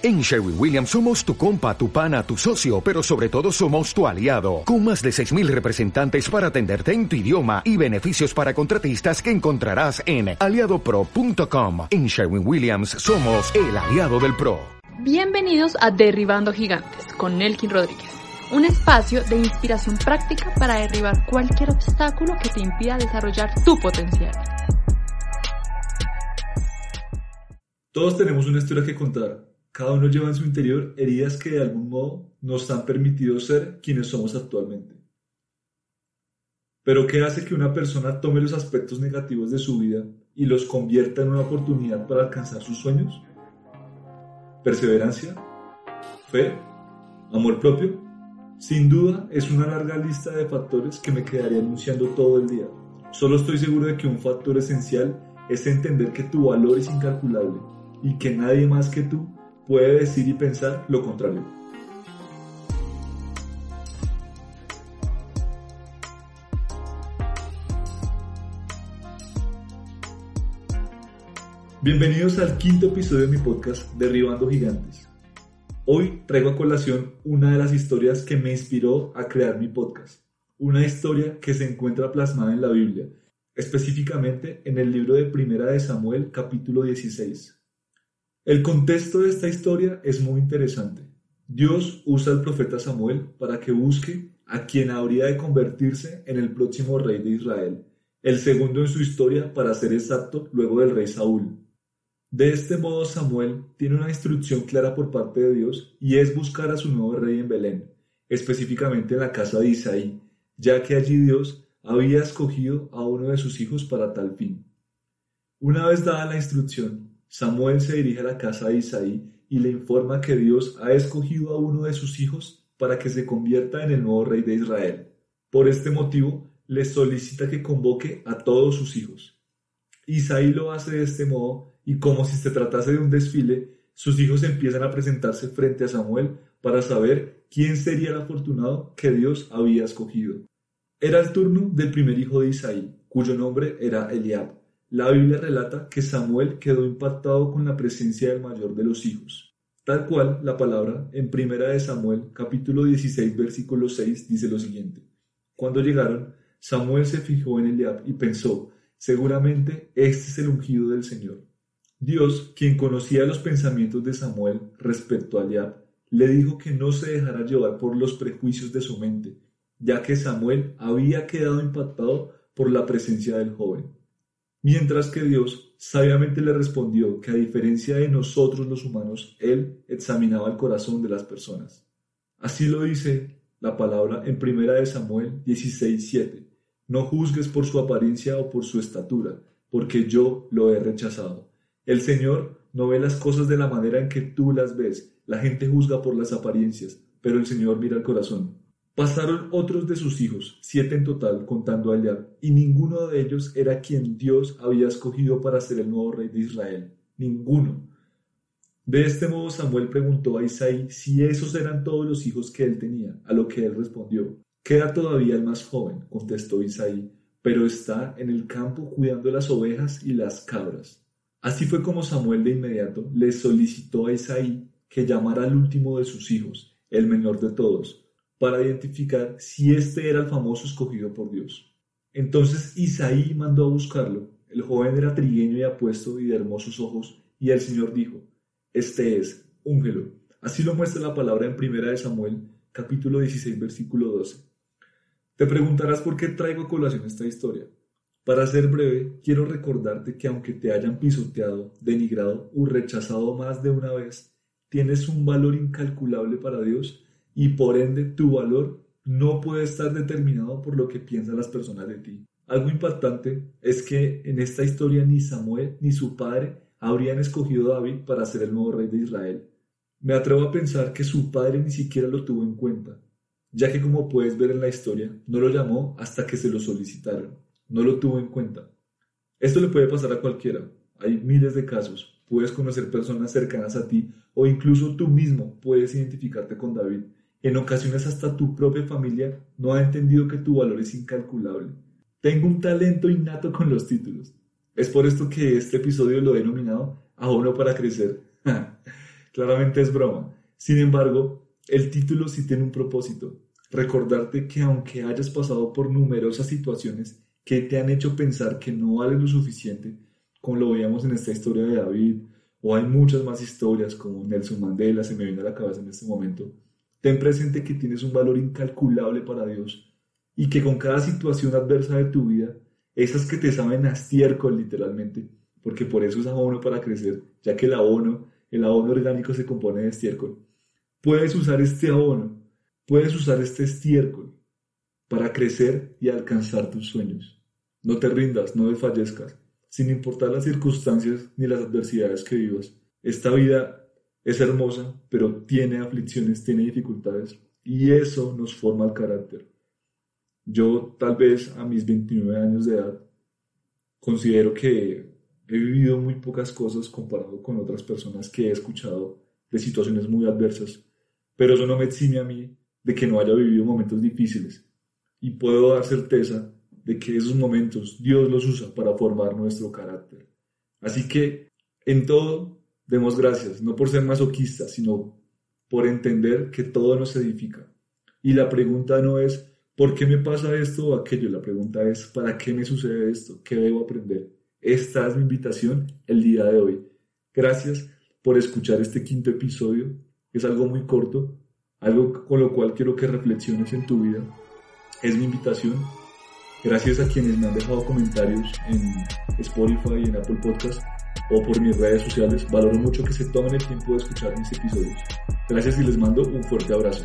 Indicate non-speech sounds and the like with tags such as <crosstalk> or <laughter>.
En Sherwin Williams somos tu compa, tu pana, tu socio, pero sobre todo somos tu aliado, con más de 6.000 representantes para atenderte en tu idioma y beneficios para contratistas que encontrarás en aliadopro.com. En Sherwin Williams somos el aliado del PRO. Bienvenidos a Derribando Gigantes con Nelkin Rodríguez, un espacio de inspiración práctica para derribar cualquier obstáculo que te impida desarrollar tu potencial. Todos tenemos una historia que contar cada uno lleva en su interior heridas que de algún modo nos han permitido ser quienes somos actualmente. Pero ¿qué hace que una persona tome los aspectos negativos de su vida y los convierta en una oportunidad para alcanzar sus sueños? ¿Perseverancia? ¿Fe? ¿Amor propio? Sin duda es una larga lista de factores que me quedaría anunciando todo el día. Solo estoy seguro de que un factor esencial es entender que tu valor es incalculable y que nadie más que tú puede decir y pensar lo contrario. Bienvenidos al quinto episodio de mi podcast Derribando Gigantes. Hoy traigo a colación una de las historias que me inspiró a crear mi podcast. Una historia que se encuentra plasmada en la Biblia, específicamente en el libro de Primera de Samuel capítulo 16. El contexto de esta historia es muy interesante. Dios usa al profeta Samuel para que busque a quien habría de convertirse en el próximo rey de Israel, el segundo en su historia para ser exacto luego del rey Saúl. De este modo Samuel tiene una instrucción clara por parte de Dios y es buscar a su nuevo rey en Belén, específicamente en la casa de Isaí, ya que allí Dios había escogido a uno de sus hijos para tal fin. Una vez dada la instrucción, Samuel se dirige a la casa de Isaí y le informa que Dios ha escogido a uno de sus hijos para que se convierta en el nuevo rey de Israel. Por este motivo, le solicita que convoque a todos sus hijos. Isaí lo hace de este modo y como si se tratase de un desfile, sus hijos empiezan a presentarse frente a Samuel para saber quién sería el afortunado que Dios había escogido. Era el turno del primer hijo de Isaí, cuyo nombre era Eliab. La Biblia relata que Samuel quedó impactado con la presencia del mayor de los hijos. Tal cual la palabra en Primera de Samuel, capítulo 16, versículo 6, dice lo siguiente. Cuando llegaron, Samuel se fijó en Eliab y pensó, seguramente este es el ungido del Señor. Dios, quien conocía los pensamientos de Samuel respecto a Eliab, le dijo que no se dejara llevar por los prejuicios de su mente, ya que Samuel había quedado impactado por la presencia del joven. Mientras que Dios sabiamente le respondió que a diferencia de nosotros los humanos, Él examinaba el corazón de las personas. Así lo dice la palabra en primera de Samuel 16:7. No juzgues por su apariencia o por su estatura, porque yo lo he rechazado. El Señor no ve las cosas de la manera en que tú las ves. La gente juzga por las apariencias, pero el Señor mira el corazón. Pasaron otros de sus hijos, siete en total, contando a Eliab, y ninguno de ellos era quien Dios había escogido para ser el nuevo rey de Israel. Ninguno. De este modo Samuel preguntó a Isaí si esos eran todos los hijos que él tenía, a lo que él respondió, Queda todavía el más joven, contestó Isaí, pero está en el campo cuidando las ovejas y las cabras. Así fue como Samuel de inmediato le solicitó a Isaí que llamara al último de sus hijos, el menor de todos, para identificar si este era el famoso escogido por Dios. Entonces Isaí mandó a buscarlo. El joven era trigueño y apuesto y de hermosos ojos, y el Señor dijo, Este es, úngelo. Así lo muestra la palabra en primera de Samuel, capítulo 16, versículo 12. Te preguntarás por qué traigo a colación esta historia. Para ser breve, quiero recordarte que aunque te hayan pisoteado, denigrado o rechazado más de una vez, tienes un valor incalculable para Dios y por ende tu valor no puede estar determinado por lo que piensan las personas de ti. Algo impactante es que en esta historia ni Samuel ni su padre habrían escogido a David para ser el nuevo rey de Israel. Me atrevo a pensar que su padre ni siquiera lo tuvo en cuenta, ya que como puedes ver en la historia, no lo llamó hasta que se lo solicitaron, no lo tuvo en cuenta. Esto le puede pasar a cualquiera, hay miles de casos, puedes conocer personas cercanas a ti o incluso tú mismo puedes identificarte con David en ocasiones hasta tu propia familia no ha entendido que tu valor es incalculable. Tengo un talento innato con los títulos. Es por esto que este episodio lo he denominado Abono para crecer. <laughs> Claramente es broma. Sin embargo, el título sí tiene un propósito. Recordarte que aunque hayas pasado por numerosas situaciones que te han hecho pensar que no vale lo suficiente, como lo veíamos en esta historia de David, o hay muchas más historias como Nelson Mandela, se me viene a la cabeza en este momento, ten presente que tienes un valor incalculable para Dios y que con cada situación adversa de tu vida, esas que te saben a estiércol literalmente, porque por eso es abono para crecer, ya que el abono, el abono orgánico se compone de estiércol, puedes usar este abono, puedes usar este estiércol para crecer y alcanzar tus sueños. No te rindas, no desfallezcas sin importar las circunstancias ni las adversidades que vivas. Esta vida es hermosa, pero tiene aflicciones, tiene dificultades, y eso nos forma el carácter. Yo tal vez a mis 29 años de edad considero que he vivido muy pocas cosas comparado con otras personas que he escuchado de situaciones muy adversas, pero eso no me exime a mí de que no haya vivido momentos difíciles y puedo dar certeza de que esos momentos Dios los usa para formar nuestro carácter. Así que en todo demos gracias, no por ser masoquistas, sino por entender que todo nos edifica. Y la pregunta no es ¿por qué me pasa esto o aquello? La pregunta es ¿para qué me sucede esto? ¿Qué debo aprender? Esta es mi invitación el día de hoy. Gracias por escuchar este quinto episodio. Es algo muy corto, algo con lo cual quiero que reflexiones en tu vida. Es mi invitación Gracias a quienes me han dejado comentarios en Spotify y en Apple Podcast o por mis redes sociales. Valoro mucho que se tomen el tiempo de escuchar mis episodios. Gracias y les mando un fuerte abrazo.